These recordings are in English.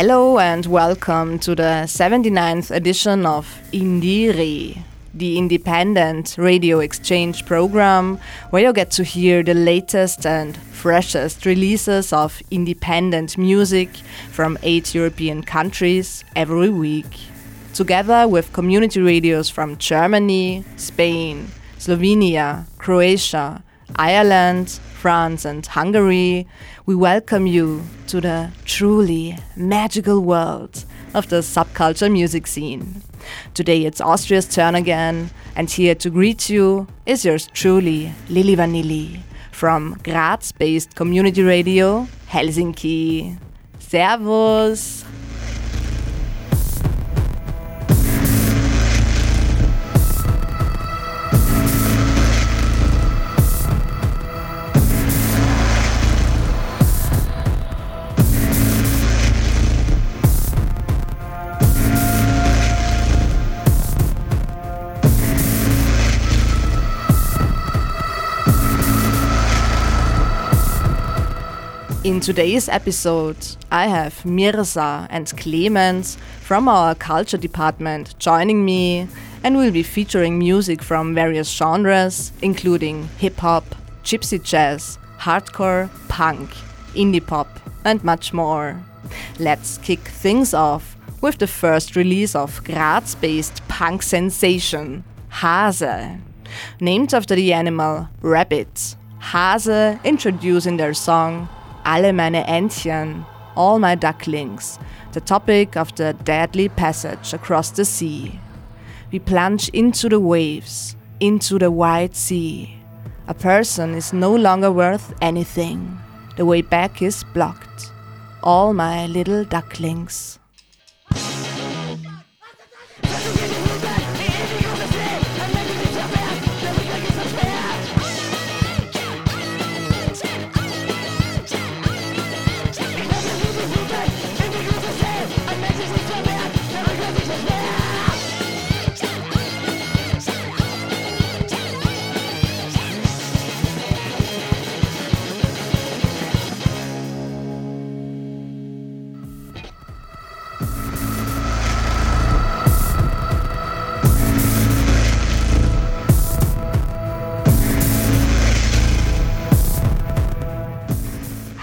Hello and welcome to the 79th edition of IndieRE, the independent radio exchange program where you get to hear the latest and freshest releases of independent music from eight European countries every week. Together with community radios from Germany, Spain, Slovenia, Croatia, Ireland, France, and Hungary, we welcome you to the truly magical world of the subculture music scene. Today it's Austria's turn again, and here to greet you is yours truly, Lili Vanilli, from Graz based community radio Helsinki. Servus! In today's episode, I have Mirza and Clemens from our culture department joining me, and we'll be featuring music from various genres, including hip hop, gypsy jazz, hardcore, punk, indie pop, and much more. Let's kick things off with the first release of Graz based punk sensation, Hase. Named after the animal rabbit, Hase introducing their song alle meine Entchen, all my ducklings, the topic of the deadly passage across the sea. We plunge into the waves, into the wide sea. A person is no longer worth anything. The way back is blocked. All my little ducklings.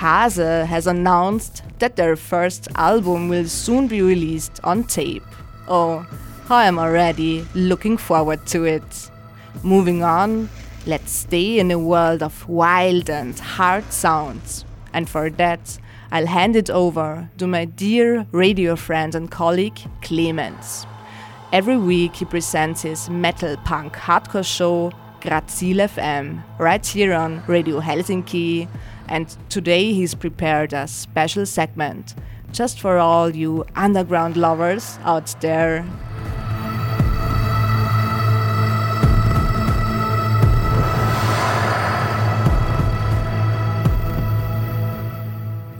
Hase has announced that their first album will soon be released on tape. Oh, I am already looking forward to it. Moving on, let's stay in a world of wild and hard sounds. And for that, I'll hand it over to my dear radio friend and colleague, Clemens. Every week he presents his metal punk hardcore show, Grazil FM, right here on Radio Helsinki and today he's prepared a special segment just for all you underground lovers out there.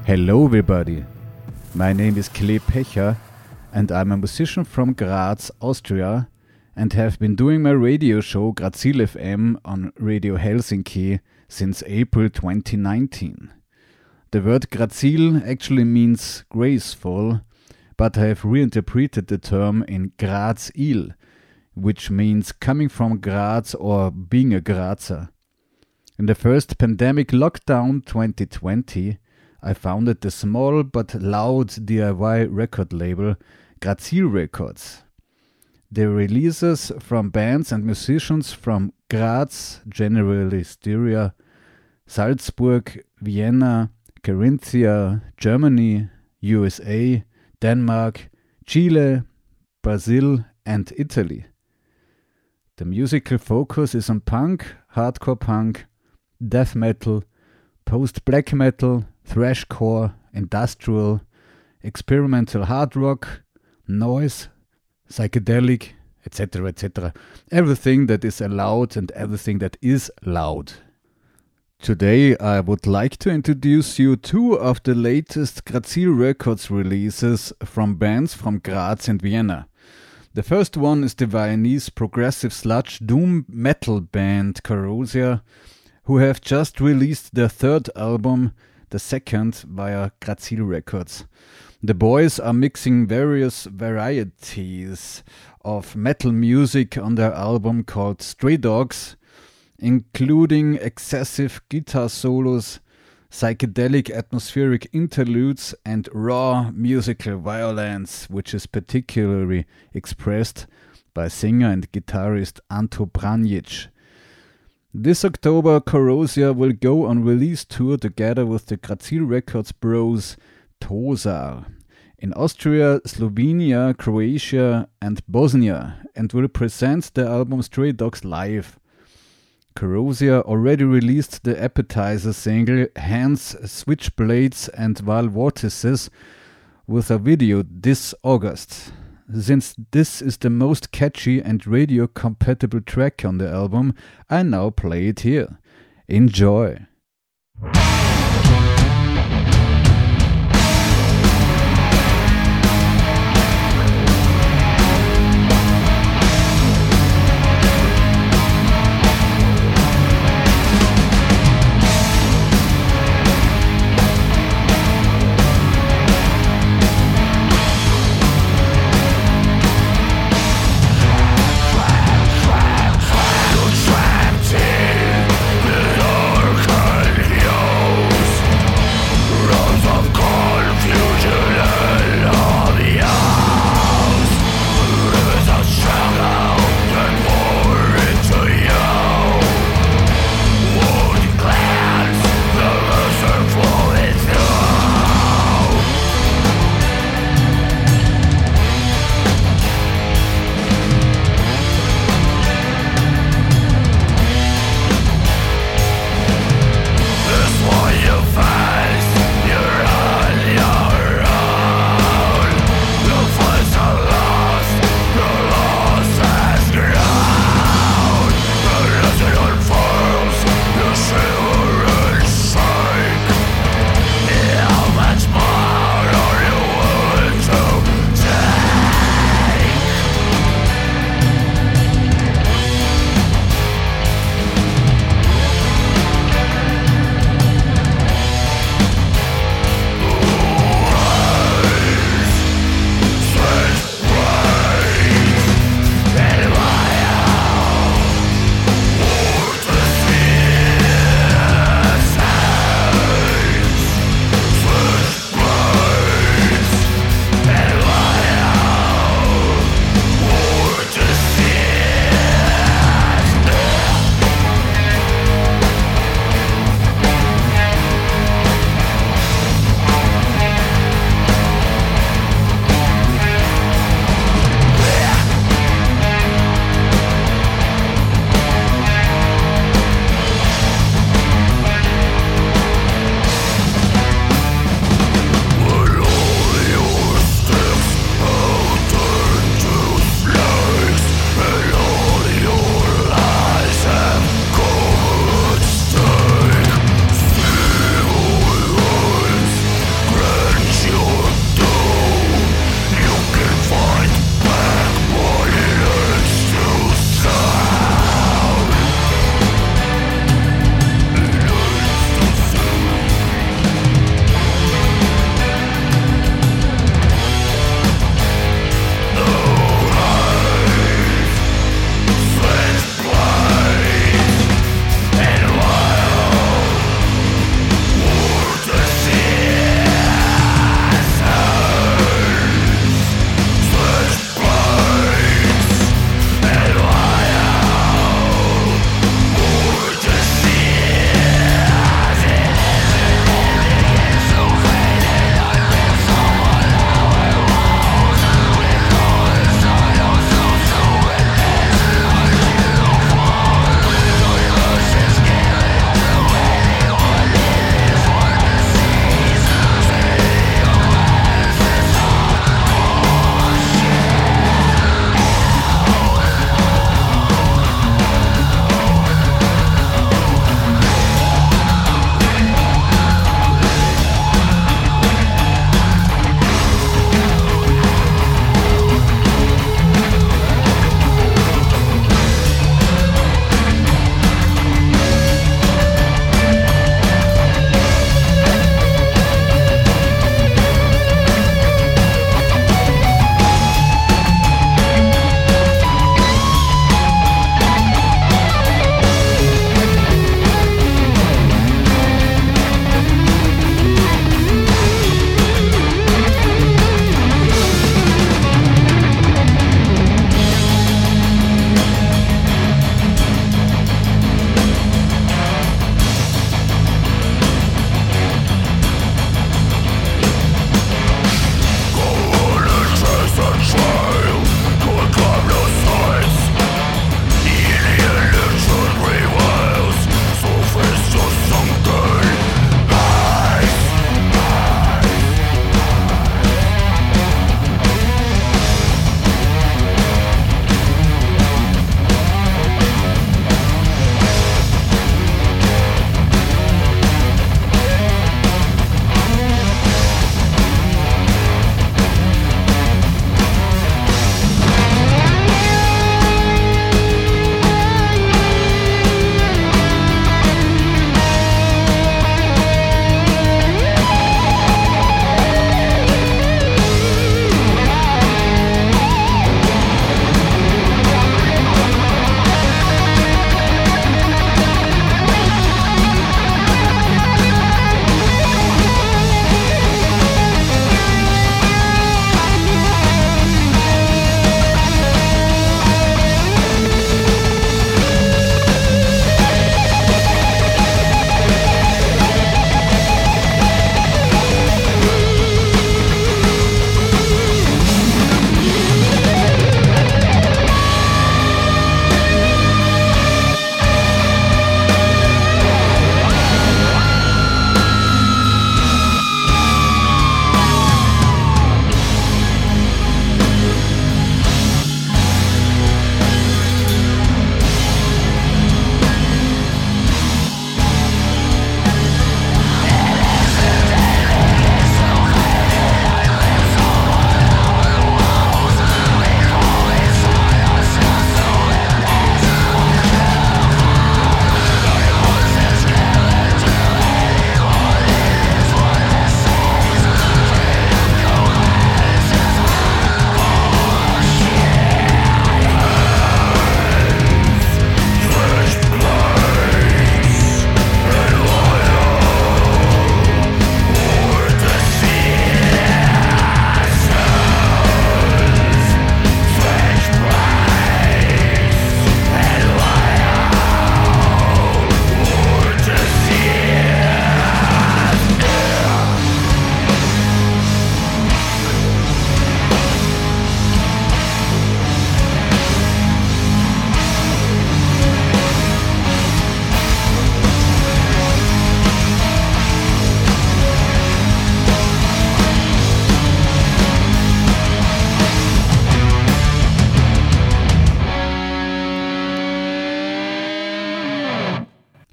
Hello, everybody. My name is Kle Pecher, and I'm a musician from Graz, Austria, and have been doing my radio show Grazil FM on Radio Helsinki since April 2019. The word Grazil actually means graceful, but I have reinterpreted the term in Grazil, which means coming from Graz or being a Grazer. In the first pandemic lockdown 2020, I founded the small but loud DIY record label Grazil Records. The releases from bands and musicians from Graz, generally Styria, Salzburg, Vienna, Carinthia, Germany, USA, Denmark, Chile, Brazil, and Italy. The musical focus is on punk, hardcore punk, death metal, post black metal, thrashcore, industrial, experimental hard rock, noise, psychedelic, etc., etc. Everything that is allowed and everything that is loud. Today, I would like to introduce you two of the latest Grazil Records releases from bands from Graz and Vienna. The first one is the Viennese progressive sludge doom metal band Chorosia, who have just released their third album, the second via Grazil Records. The boys are mixing various varieties of metal music on their album called Stray Dogs, including excessive guitar solos, psychedelic atmospheric interludes, and raw musical violence, which is particularly expressed by singer and guitarist Anto Pranjic. This October, Chorosia will go on release tour together with the Grazil Records bros Tosar in Austria, Slovenia, Croatia, and Bosnia, and will present the album Stray Dogs live. Chorosia already released the appetizer single Hands, Switchblades, and Val Vortices with a video this August. Since this is the most catchy and radio compatible track on the album, I now play it here. Enjoy!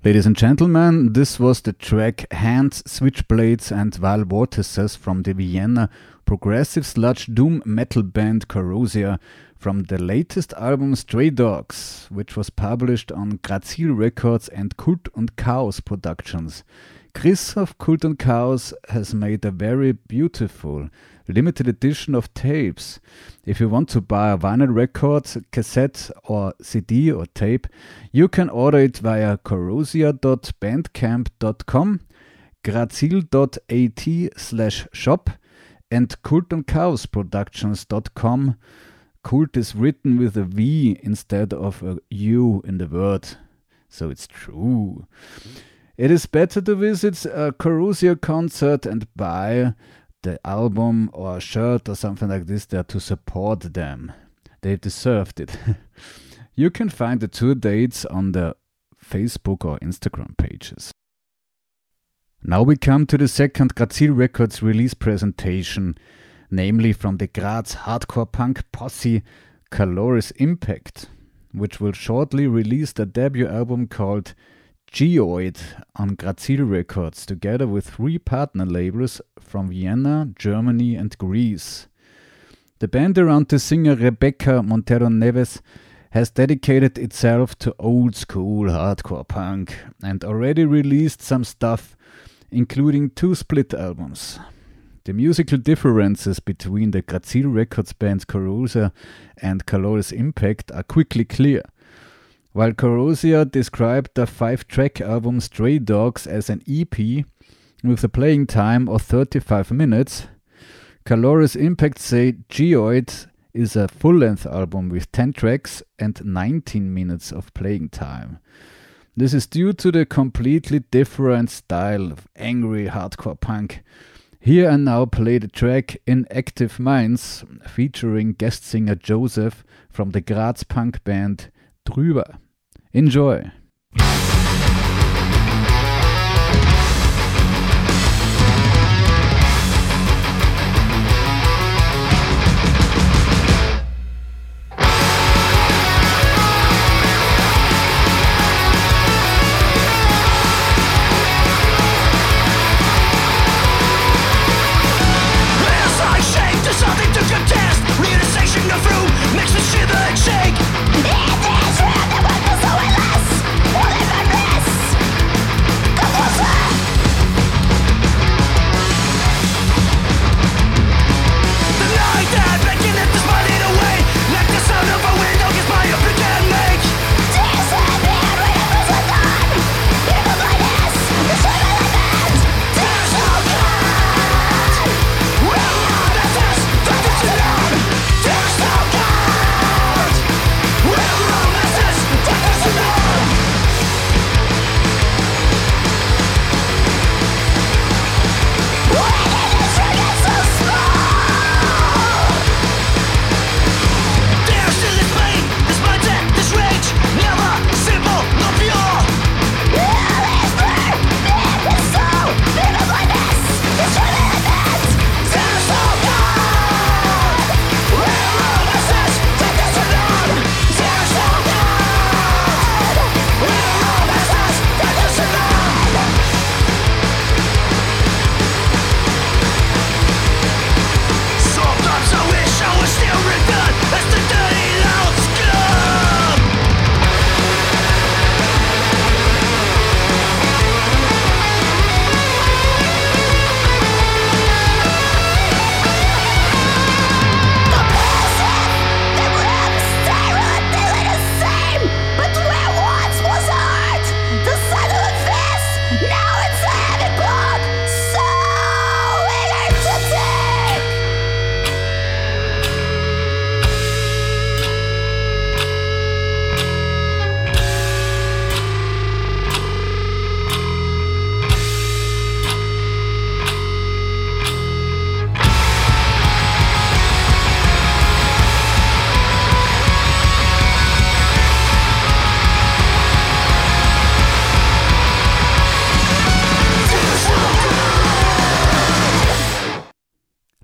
Ladies and gentlemen, this was the track Hands, Switchblades and Val Vortices from the Vienna progressive sludge doom metal band Chorosia from the latest album Stray Dogs, which was published on Grazil Records and Kvlt und Kaos Productions. Chris of Kult und Chaos has made a very beautiful limited edition of tapes. If you want to buy a vinyl record, cassette, or CD or tape, you can order it via chorosia.bandcamp.com, grazil.at slash shop, and kvltundkaosproductions.com. Kult is written with a V instead of a U in the word, so it's true. It is better to visit a Chorosia concert and buy the album or a shirt or something like this there to support them. They deserved it. you can find the two dates on the Facebook or Instagram pages. Now we come to the second Grazil Records release presentation, namely from the Graz hardcore punk posse Caloris Impact, which will shortly release their debut album called Geoid on Grazil Records, together with three partner labels from Vienna, Germany, and Greece. The band around the singer Rebecca Montero Neves has dedicated itself to old school hardcore punk and already released some stuff, including two split albums. The musical differences between the Grazil Records bands Chorosia and Caloris Impact are quickly clear. While Chorosia described the five track album Stray Dogs as an EP with a playing time of 35 minutes, Caloris Impact say Geoid is a full length album with 10 tracks and 19 minutes of playing time. This is due to the completely different style of angry hardcore punk. Here and now play the track Inactive Minds featuring guest singer Joseph from the Graz punk band Drüber. Enjoy!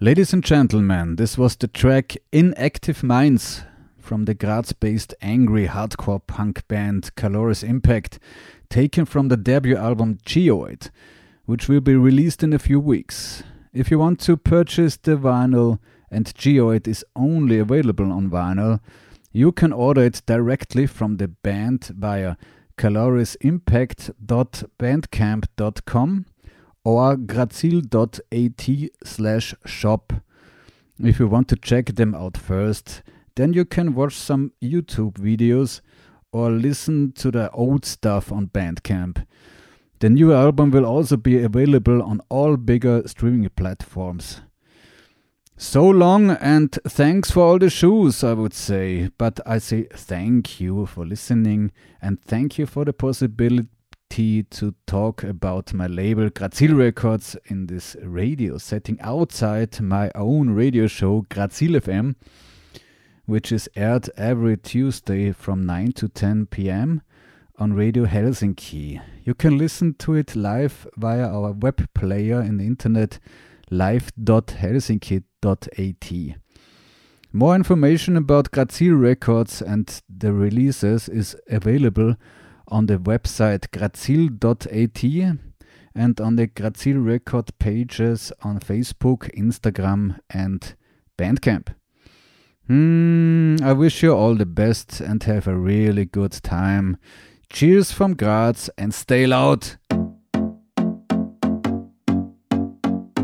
Ladies and gentlemen, this was the track Inactive Minds from the Graz based angry hardcore punk band Caloris Impact, taken from the debut album Geoid, which will be released in a few weeks. If you want to purchase the vinyl, and Geoid is only available on vinyl, you can order it directly from the band via calorisimpact.bandcamp.com or grazil.at slash shop. If you want to check them out first, then you can watch some YouTube videos or listen to the old stuff on Bandcamp. The new album will also be available on all bigger streaming platforms. So long and thanks for all the shoes, I would say. But I say thank you for listening and thank you for the possibility to talk about my label Grazil Records in this radio setting outside my own radio show Grazil FM, which is aired every Tuesday from 9 to 10 pm on Radio Helsinki. You can listen to it live via our web player in the internet live.helsinki.at. More information about Grazil Records and the releases is available on the website grazil.at and on the Grazil Record pages on Facebook, Instagram, and Bandcamp. Hmm, I wish you all the best and have a really good time. Cheers from Graz and stay loud!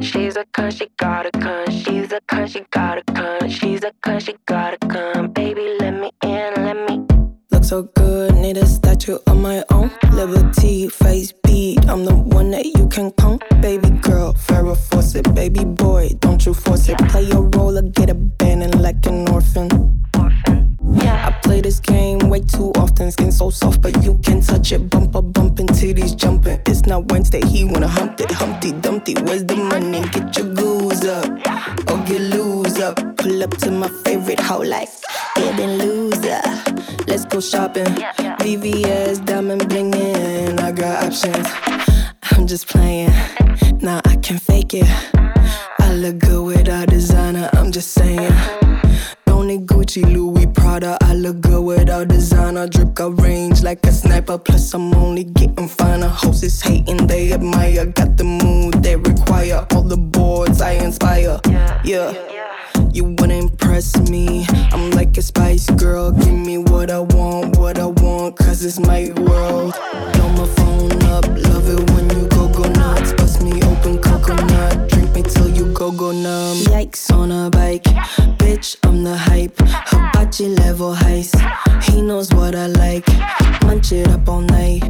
She's a cunt, she gotta come. She's a cunt, she gotta come. She's a cunt, she gotta come. Baby, let me in, let me. Look so good, need a statue of my own. Liberty, face beat. I'm the one that you can count. Baby girl, Farrah it, Baby boy, don't you force it. Play your role or get abandoned like an orphan. Yeah. I play this game way too often. Skin so soft, but you can touch it. Bumper bumping, titties jumping. It's not Wednesday, he wanna hump it. Humpty Dumpty, where's the money? Get your goose up, or get loose up. Pull up to my favorite hoe like getting loser. Let's go shopping. VVS, diamond blingin'. I got options. I'm just playing. Nah, I can fake it. I look good without designer. I'm just saying. Tony Gucci, Louis Prada. I look good without designer. Drip got range like a sniper. Plus, I'm only getting finer. Hoes is hating, they admire. Got the mood they require. All the boards I inspire. Yeah. You wanna impress me. I'm like a spice girl. Give me what I want, what I want. Cause it's my world. Blow my phone up. Love it when you go go nuts. Bust me open coconut. Drink me till you go go numb. Yikes on a bike. Bitch, I'm the hype. Hibachi level heist. He knows what I like. Munch it up all night.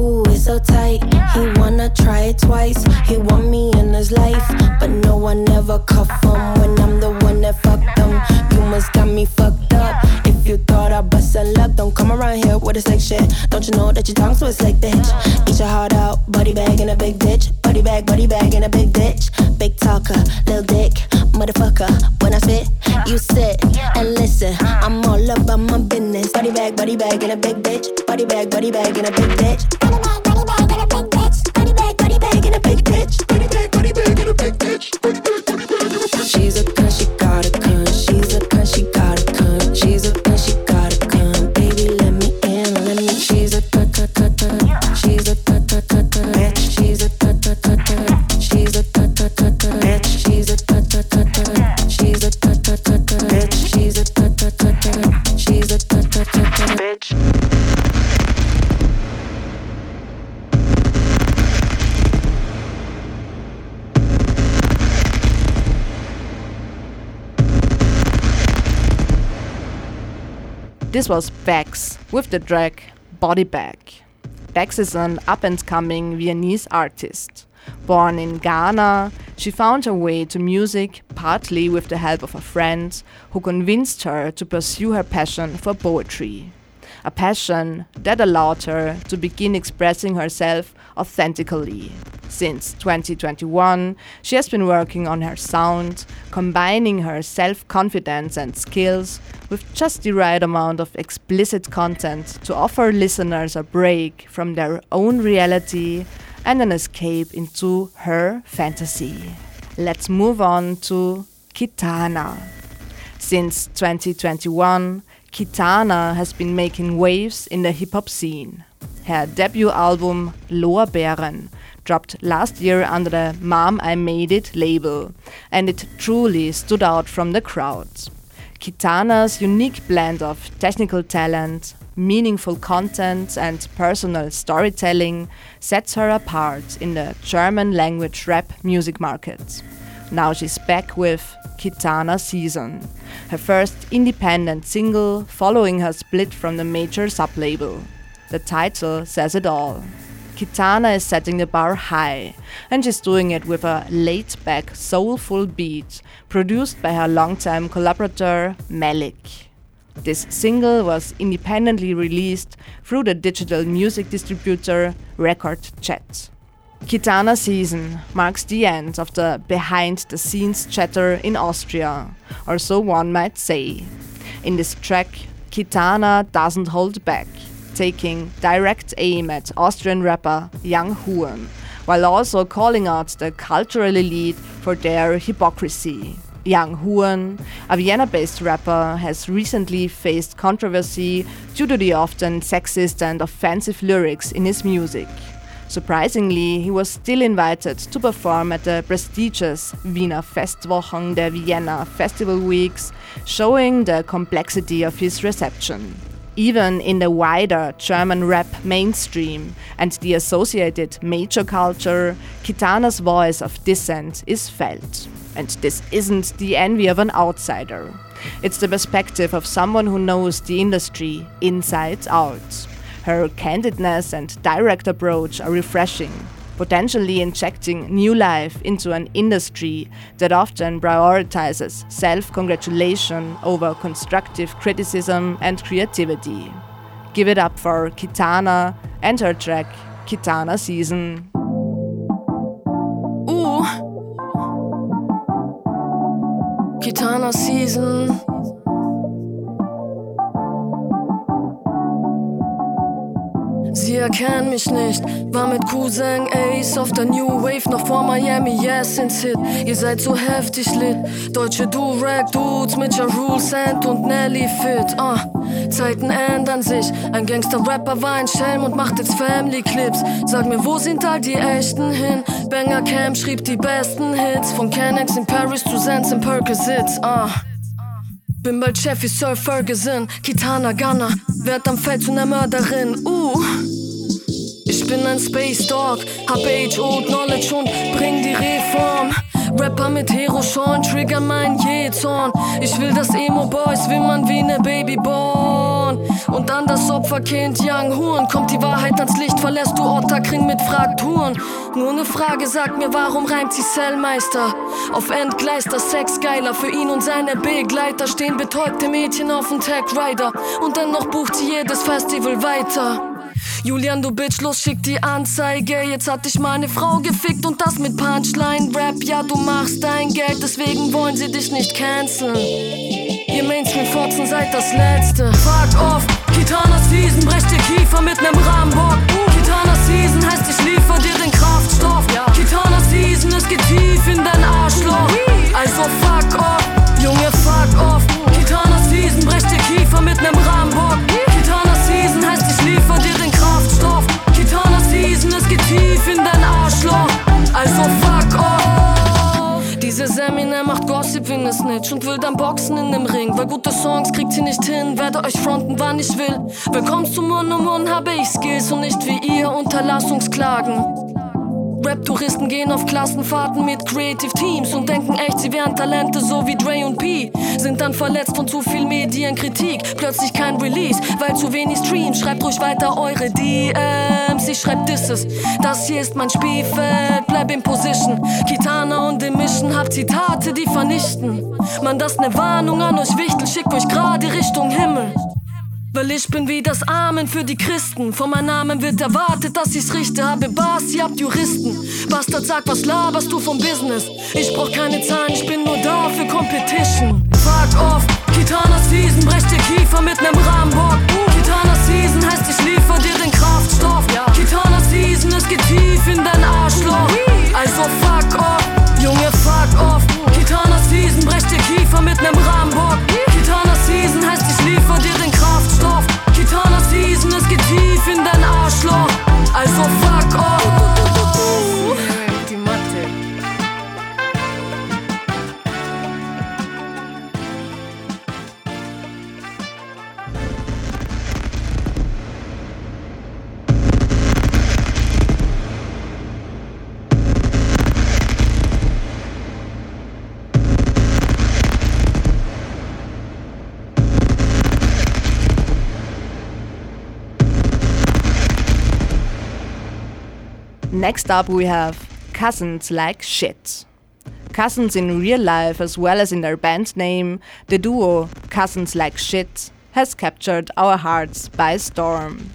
Ooh, it's so tight. He wanna try it twice. He want me in his life. But no one ever cuff him when I'm the one that fucked him. You must got me fucked up. If you thought I bust a luck, don't come around here with a sick shit. Don't you know that your tongue so like bitch? Eat your heart out, body bag in a big ditch. Body bag, body bag in a big ditch. Big talker, little dick, motherfucker. When I spit, you sit and listen. I'm all about my business. Body bag, body bag in a big bitch. Body bag, body bag in a big bitch. This was Bex with the track Body Bag. Bex is an up and coming Viennese artist. Born in Ghana, she found her way to music partly with the help of a friend who convinced her to pursue her passion for poetry. A passion that allowed her to begin expressing herself authentically. Since 2021, she has been working on her sound, combining her self confidence and skills with just the right amount of explicit content to offer listeners a break from their own reality and an escape into her fantasy. Let's move on to Kitana. Since 2021, Kitana has been making waves in the hip hop scene. Her debut album, Lorbeeren, dropped last year under the Mom I Made It label, and it truly stood out from the crowd. Kitana's unique blend of technical talent, meaningful content, and personal storytelling sets her apart in the German language rap music market. Now she's back with Kitana Season, her first independent single following her split from the major sublabel. The title says it all. Kitana is setting the bar high, and she's doing it with a laid back, soulful beat produced by her longtime collaborator Malik. This single was independently released through the digital music distributor Record Chat. Kitana season marks the end of the behind the scenes chatter in Austria, or so one might say. In this track, Kitana doesn't hold back, taking direct aim at Austrian rapper Yung Hurn, while also calling out the cultural elite for their hypocrisy. Yung Hurn, a Vienna based rapper, has recently faced controversy due to the often sexist and offensive lyrics in his music. Surprisingly, he was still invited to perform at the prestigious Wiener Festwochen der Vienna Festival Weeks, showing the complexity of his reception. Even in the wider German rap mainstream and the associated major culture, Kitana's voice of dissent is felt. And this isn't the envy of an outsider. It's the perspective of someone who knows the industry inside out. Her candidness and direct approach are refreshing, potentially injecting new life into an industry that often prioritizes self congratulation over constructive criticism and creativity. Give it up for Kitana and her track Kitana Season. Ooh. Kitana Season. Sie erkennen mich nicht, war mit Cousin Ace auf der New Wave noch vor Miami, yes, ins Hit. Ihr seid so heftig lit, deutsche Do-Rag-Dudes mit Ja Rule Sand und Nelly Fit. Uh. Zeiten ändern sich, ein Gangster-Rapper war ein Schelm und macht jetzt Family-Clips. Sag mir, wo sind all die echten hin? Banger Camp schrieb die besten Hits, von Kennex in Paris zu Sense in Percocets. Uh. Bin bald Chef wie Sir Ferguson, Kitana Gunner, werd am Feld zu ner Mörderin, uh. Ich bin ein Space Dog, hab Age, Old Knowledge und bring die Reform. Rapper mit Hero Sean, trigger mein Jezorn. Ich will das Emo Boys wimmern wie ne Babyborn. Und dann das Opferkind Young Horn. Kommt die Wahrheit ans Licht, verlässt du Otterkring mit Frakturen. Nur ne Frage, sag mir, warum reimt sie Cellmeister? Auf Endgleister, Sex geiler. Für ihn und seine Begleiter stehen betäubte Mädchen auf dem Tag Rider. Und dennoch bucht sie jedes Festival weiter. Julian, du Bitch, los, schick die Anzeige. Jetzt hat dich meine Frau gefickt und das mit Punchline-Rap. Ja, du machst dein Geld, deswegen wollen sie dich nicht canceln. Ihr Mainstream-Fotzen seid das Letzte. Fuck off, Kitana Season, brecht dir Kiefer mit nem Rambock. Kitana Season heißt, ich liefer dir den Kraftstoff. Kitana Season, es geht tief in dein Arschloch. Also fuck off, Junge, fuck off. Kitana Season, brecht dir Kiefer mit nem macht Gossip wie ne Snitch und will dann boxen in dem Ring. Weil gute Songs kriegt sie nicht hin, werde euch fronten, wann ich will. Willkommen zu Mund um Mund, habe ich Skills und nicht wie ihr Unterlassungsklagen. Rap-Touristen gehen auf Klassenfahrten mit Creative Teams und denken echt, sie wären Talente so wie Dre und P. Sind dann verletzt von zu viel Medienkritik. Plötzlich kein Release, weil zu wenig Streams. Schreibt ruhig weiter eure DMs, ich schreib Disses. Das hier ist mein Spielfeld, bleib in Position. Kitana und Emission, hab Zitate, die vernichten. Man, das ne Warnung an euch Wichtel, schickt euch gerade Richtung Himmel. Weil ich bin wie das Amen für die Christen. Von meinem Namen wird erwartet, dass ich's richte. Habe Bars, ihr habt Juristen. Bastard, sag, was laberst du vom Business? Ich brauch keine Zahlen, ich bin nur da für Competition. Fuck off, Kitana Season, brecht dir Kiefer mit nem Rambock. Kitana Season heißt, ich liefer geht tief in dein Arschloch. Also fuck Next up, we have Cousins Like Shit. Cousins in real life as well as in their band name, the duo Cousins Like Shit has captured our hearts by storm.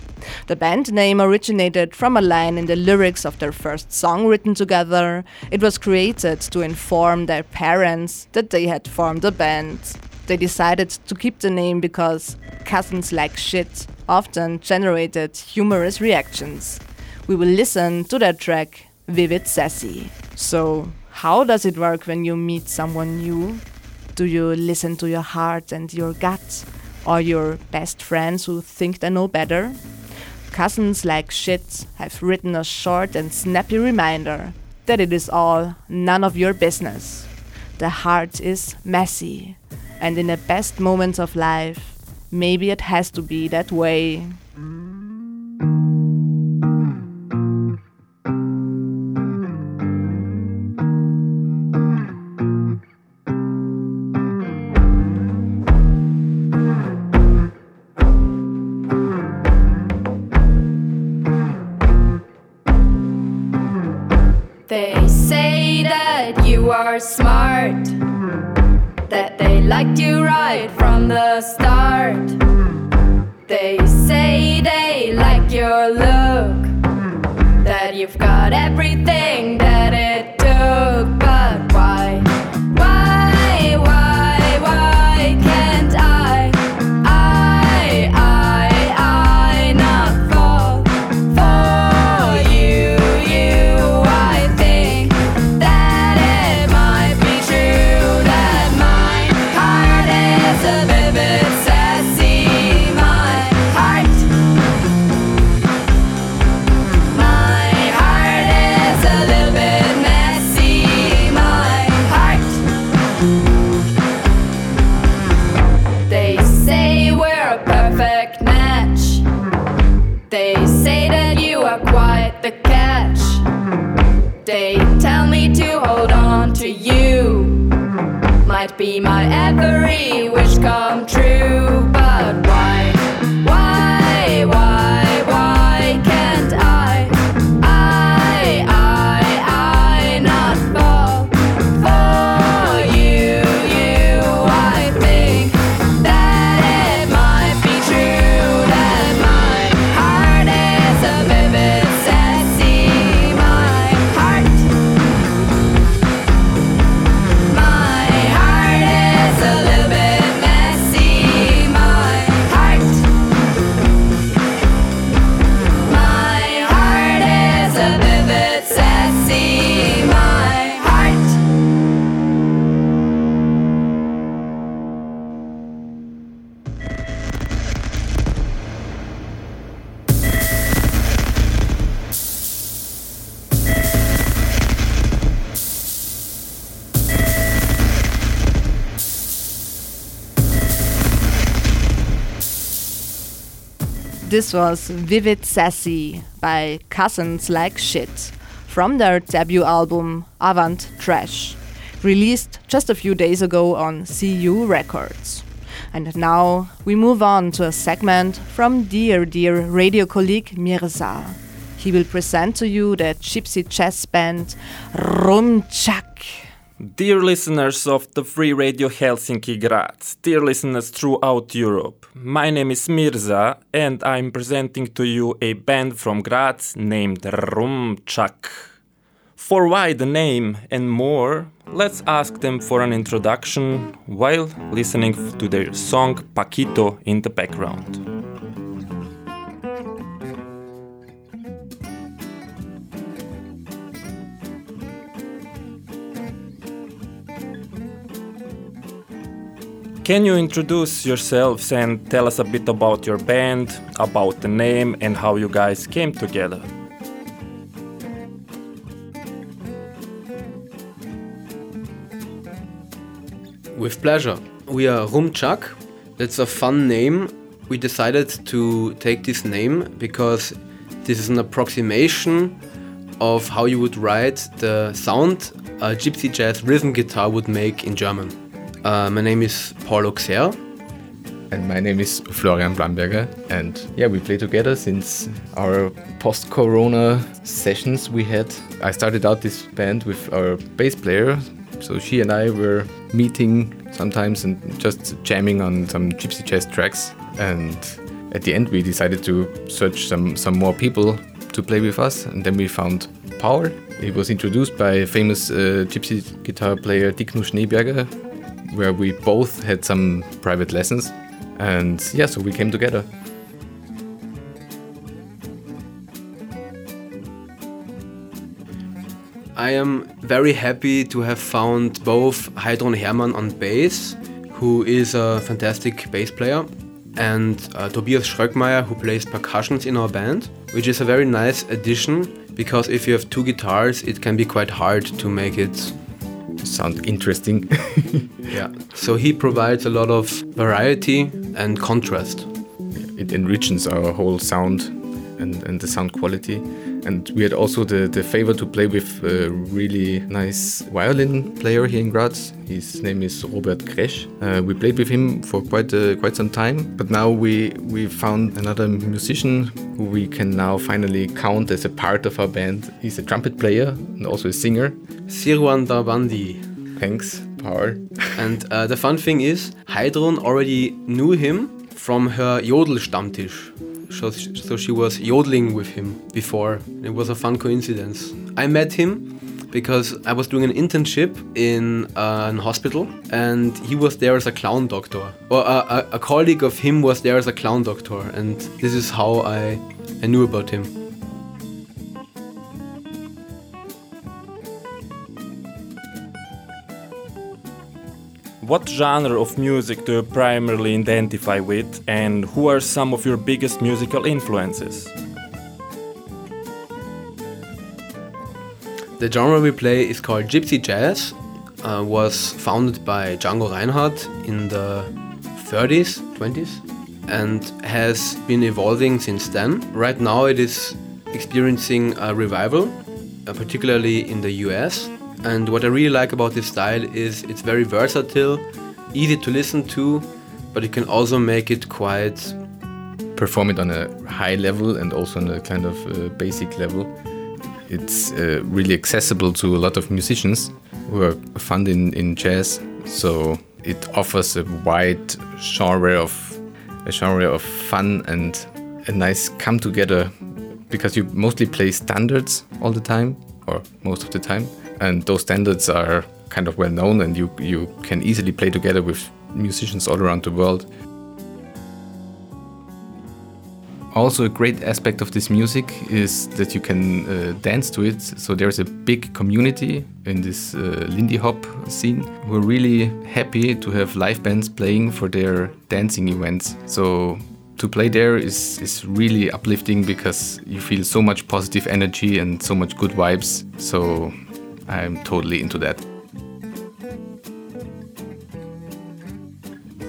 The band name originated from a line in the lyrics of their first song written together. It was created to inform their parents that they had formed a band. They decided to keep the name because cousins like shit often generated humorous reactions. We will listen to their track Vivid Sassy. So, how does it work when you meet someone new? Do you listen to your heart and your gut? Or your best friends who think they know better? Cousins like shit have written a short and snappy reminder that it is all none of your business. The heart is messy, and in the best moments of life, maybe it has to be that way. This was Vivid Sassy by Cousins Like Shit from their debut album Avant Trash, released just a few days ago on CU Records. And now we move on to a segment from dear, dear radio colleague Mirza. He will present to you the gypsy jazz band Rumm Tschak. Dear listeners of the Free Radio Helsinki Graz, dear listeners throughout Europe, my name is Mirza and I'm presenting to you a band from Graz named Rumm Tschak. For why the name and more, let's ask them for an introduction while listening to their song Paquito in the background. Can you introduce yourselves and tell us a bit about your band, about the name, and how you guys came together? With pleasure. We are Rumm Tschak. That's a fun name. We decided to take this name because this is an approximation of how you would write the sound a gypsy jazz rhythm guitar would make in German. Uh, my name is Paul Auxerre And my name is Florian Blamberger. And yeah, we play together since our post corona sessions we had. I started out this band with our bass player. So she and I were meeting sometimes and just jamming on some gypsy jazz tracks. And at the end, we decided to search some, some more people to play with us. And then we found Power. It was introduced by famous uh, gypsy guitar player Diknu Schneeberger, where we both had some private lessons. And yeah, so we came together. I am very happy to have found both Heidrun Hermann on bass, who is a fantastic bass player, and uh, Tobias Schröckmeier, who plays percussions in our band, which is a very nice addition because if you have two guitars, it can be quite hard to make it sound interesting. yeah. So he provides a lot of variety and contrast. It enriches our whole sound and, and the sound quality. And we had also the, the favor to play with a really nice violin player here in Graz. His name is Robert Kresch. Uh, we played with him for quite uh, quite some time, but now we we found another musician who we can now finally count as a part of our band. He's a trumpet player and also a singer. Sirwan Darbandi. Thanks, Paul. and uh, the fun thing is, Heidrun already knew him from her Jodel Stammtisch so, so she was yodeling with him before. It was a fun coincidence. I met him because I was doing an internship in uh, an hospital and he was there as a clown doctor. Or a, a, a colleague of him was there as a clown doctor, and this is how I, I knew about him. What genre of music do you primarily identify with, and who are some of your biggest musical influences? The genre we play is called Gypsy Jazz. Uh, was founded by Django Reinhardt in the 30s, 20s, and has been evolving since then. Right now, it is experiencing a revival, uh, particularly in the US and what I really like about this style is it's very versatile, easy to listen to, but you can also make it quite perform it on a high level and also on a kind of uh, basic level. It's uh, really accessible to a lot of musicians who are fond in, in jazz. So it offers a wide genre of a genre of fun and a nice come together because you mostly play standards all the time or most of the time and those standards are kind of well known and you you can easily play together with musicians all around the world. Also a great aspect of this music is that you can uh, dance to it. So there's a big community in this uh, lindy hop scene who are really happy to have live bands playing for their dancing events. So to play there is, is really uplifting because you feel so much positive energy and so much good vibes. So I'm totally into that.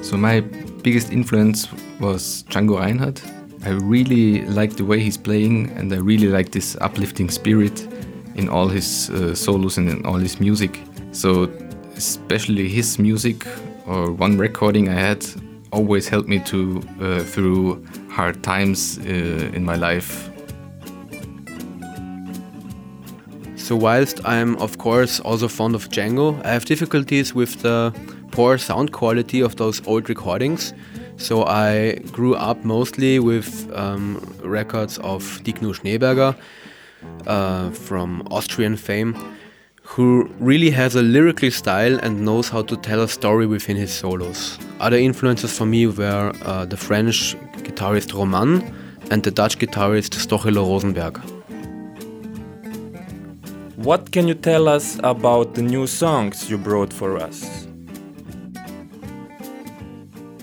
So my biggest influence was Django Reinhardt. I really like the way he's playing and I really like this uplifting spirit in all his uh, solos and in all his music. So especially his music or one recording I had always helped me to uh, through hard times uh, in my life So whilst I'm of course also fond of Django, I have difficulties with the poor sound quality of those old recordings. So I grew up mostly with um, records of Diknu Schneeberger uh, from Austrian fame, who really has a lyrical style and knows how to tell a story within his solos. Other influences for me were uh, the French guitarist Romane and the Dutch guitarist Stochelo Rosenberg. What can you tell us about the new songs you brought for us?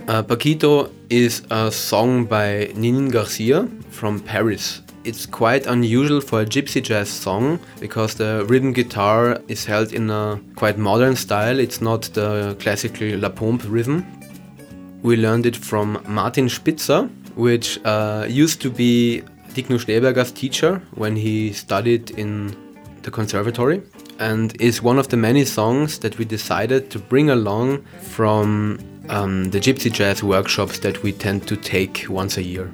Uh, Paquito is a song by Ninine Garcia from Paris. It's quite unusual for a gypsy jazz song because the rhythm guitar is held in a quite modern style. It's not the classical La Pompe rhythm. We learned it from Martin Spitzer, which uh, used to be Diknu Schneeberger's teacher when he studied in the conservatory and is one of the many songs that we decided to bring along from um, the gypsy jazz workshops that we tend to take once a year.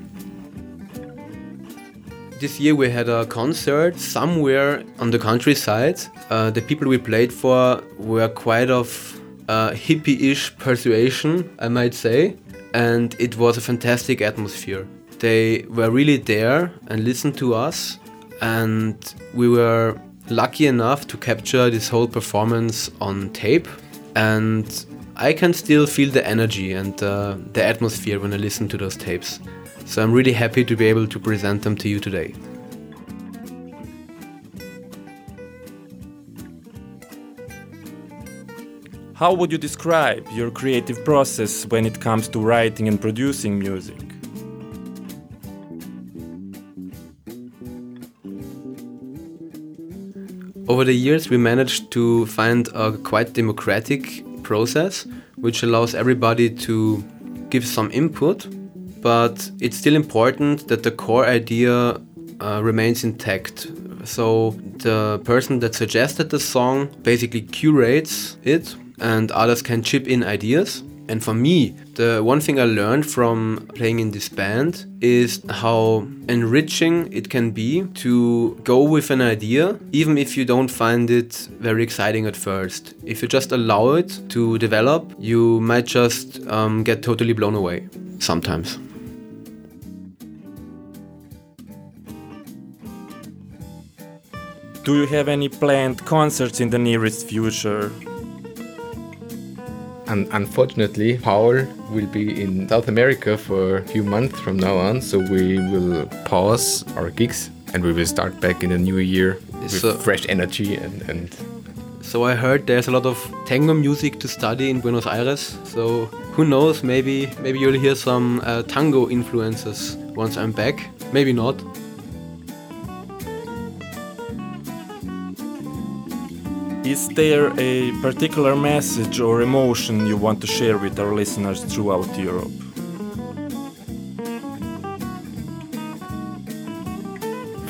This year we had a concert somewhere on the countryside. Uh, the people we played for were quite of uh, hippie-ish persuasion, I might say, and it was a fantastic atmosphere. They were really there and listened to us, and we were lucky enough to capture this whole performance on tape. And I can still feel the energy and uh, the atmosphere when I listen to those tapes. So I'm really happy to be able to present them to you today. How would you describe your creative process when it comes to writing and producing music? Over the years, we managed to find a quite democratic process which allows everybody to give some input, but it's still important that the core idea uh, remains intact. So the person that suggested the song basically curates it and others can chip in ideas. And for me, the one thing I learned from playing in this band is how enriching it can be to go with an idea, even if you don't find it very exciting at first. If you just allow it to develop, you might just um, get totally blown away sometimes. Do you have any planned concerts in the nearest future? And unfortunately, Paul will be in South America for a few months from now on, so we will pause our gigs and we will start back in the new year with So- fresh energy and, and So I heard there's a lot of tango music to study in Buenos Aires. So who knows? Maybe maybe you'll hear some uh, tango influences once I'm back. Maybe not. Is there a particular message or emotion you want to share with our listeners throughout Europe?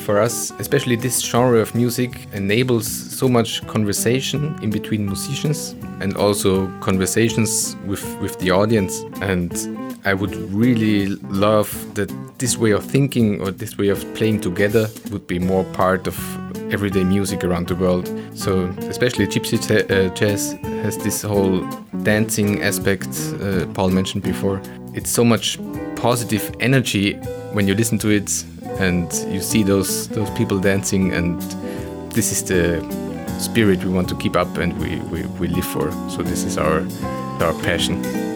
for us, especially this genre of music enables so much conversation in between musicians and also conversations with, with the audience. And I would really love that this way of thinking or this way of playing together would be more part of everyday music around the world. So, especially Gypsy uh, Jazz has this whole dancing aspect uh, Paul mentioned before. It's so much positive energy when you listen to it and you see those those people dancing and this is the spirit we want to keep up and we, we, we live for so this is our our passion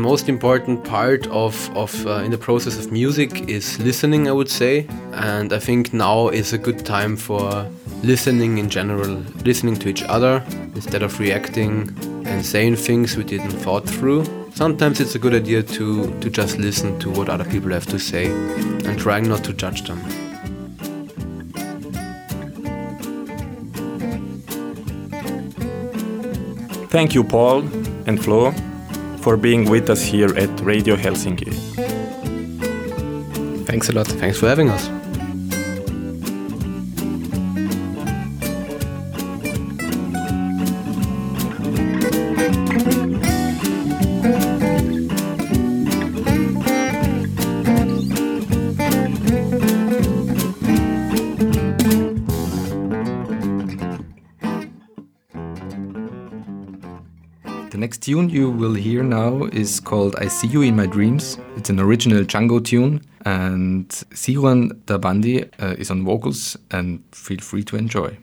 most important part of, of uh, in the process of music is listening, I would say, and I think now is a good time for listening in general, listening to each other instead of reacting and saying things we didn't thought through. Sometimes it's a good idea to, to just listen to what other people have to say and trying not to judge them. Thank you, Paul and Flo, for being with us here at Radio Helsinki. thanks a lot Thanks for having us. Tune you will hear now is called I See You in My Dreams. It's an original Django tune, and Sirwan Darbandi uh, is on vocals, and feel free to enjoy.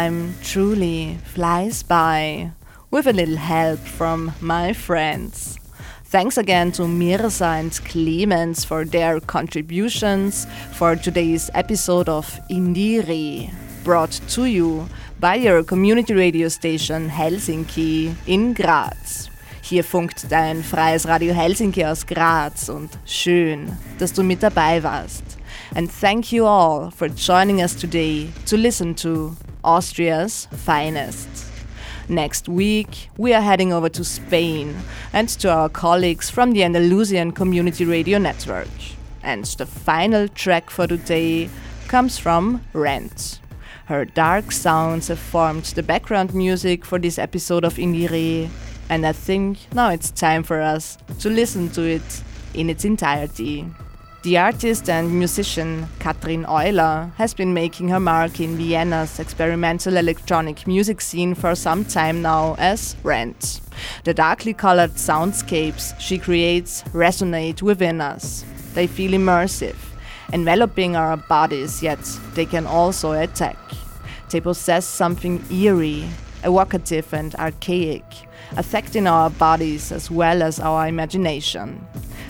Time truly flies by with a little help from my friends. Thanks again to Mirza and Clemens for their contributions for today's episode of IndieRE, brought to you by your community radio station Helsinki in Graz. Hier funkt dein freies Radio Helsinki aus Graz und schön, dass du mit dabei warst. And thank you all for joining us today to listen to Austria's finest. Next week, we are heading over to Spain and to our colleagues from the Andalusian Community Radio Network. And the final track for today comes from Rent. Her dark sounds have formed the background music for this episode of IndieRE, and I think now it's time for us to listen to it in its entirety. The artist and musician Katrin Euler has been making her mark in Vienna's experimental electronic music scene for some time now as Rent. The darkly colored soundscapes she creates resonate within us. They feel immersive, enveloping our bodies, yet they can also attack. They possess something eerie, evocative, and archaic, affecting our bodies as well as our imagination.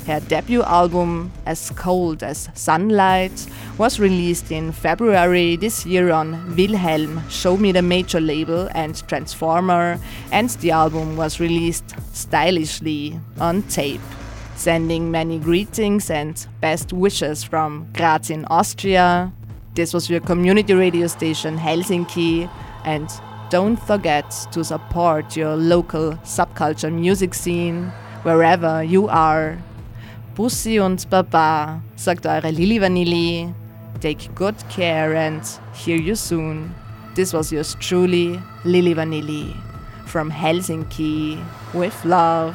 Her debut album, As Cold as Sunlight, was released in February this year on Wilhelm Show Me the Major label and Transformer, and the album was released stylishly on tape. Sending many greetings and best wishes from Graz in Austria. This was your community radio station Helsinki, and don't forget to support your local subculture music scene wherever you are. Bussi und Baba, sagt eure Lili Vanilli. Take good care and hear you soon. This was yours truly, Lili Vanilli, from Helsinki with love.